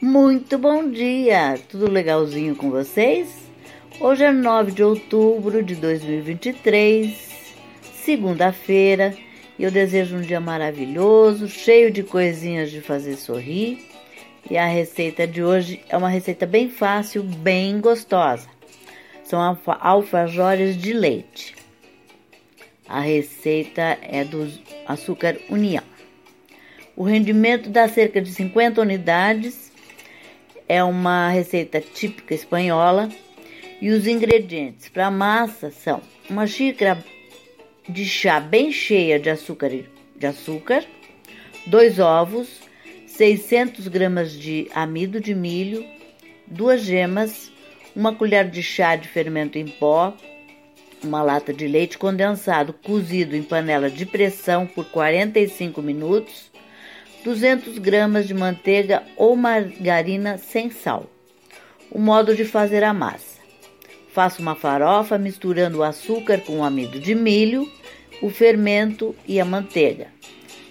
Muito bom dia! Tudo legalzinho com vocês? Hoje é 9 de outubro de 2023, segunda-feira, e eu desejo um dia maravilhoso, cheio de coisinhas de fazer sorrir. E a receita de hoje é uma receita bem fácil, bem gostosa. São alfajores de leite. A receita é do açúcar União. O rendimento dá cerca de 50 unidades é uma receita típica espanhola. E os ingredientes para a massa são uma xícara de chá bem cheia de açúcar, de açúcar, dois ovos, 600 gramas de amido de milho, duas gemas, uma colher de chá de fermento em pó, uma lata de leite condensado cozido em panela de pressão por 45 minutos, 200 gramas de manteiga ou margarina sem sal. O modo de fazer a massa: faça uma farofa misturando o açúcar com o amido de milho, o fermento e a manteiga.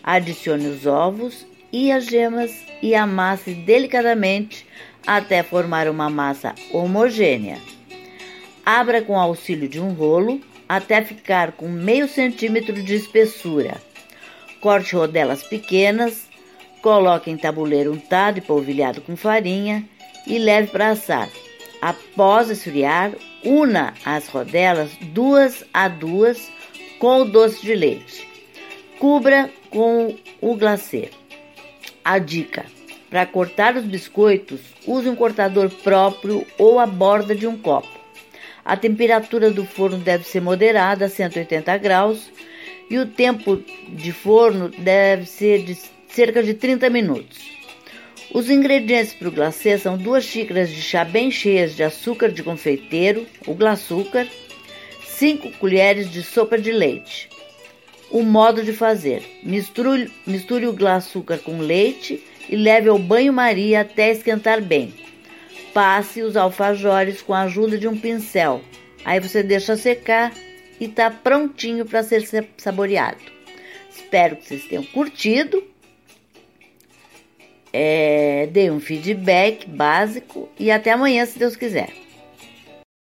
Adicione os ovos e as gemas e amasse delicadamente até formar uma massa homogênea. Abra com auxílio de um rolo até ficar com meio centímetro de espessura. Corte rodelas pequenas Coloque em tabuleiro untado e polvilhado com farinha e leve para assar. Após esfriar, una as rodelas duas a duas com o doce de leite. Cubra com o glacê. A dica: para cortar os biscoitos, use um cortador próprio ou a borda de um copo. A temperatura do forno deve ser moderada a 180 graus e o tempo de forno deve ser de cerca de 30 minutos. Os ingredientes para o glacê são duas xícaras de chá bem cheias de açúcar de confeiteiro, o glaçúcar, 5 colheres de sopa de leite. O modo de fazer: misture, misture o glaçúcar com leite e leve ao banho-maria até esquentar bem. Passe os alfajores com a ajuda de um pincel. Aí você deixa secar e está prontinho para ser saboreado. Espero que vocês tenham curtido é, dê um feedback básico e até amanhã, se Deus quiser.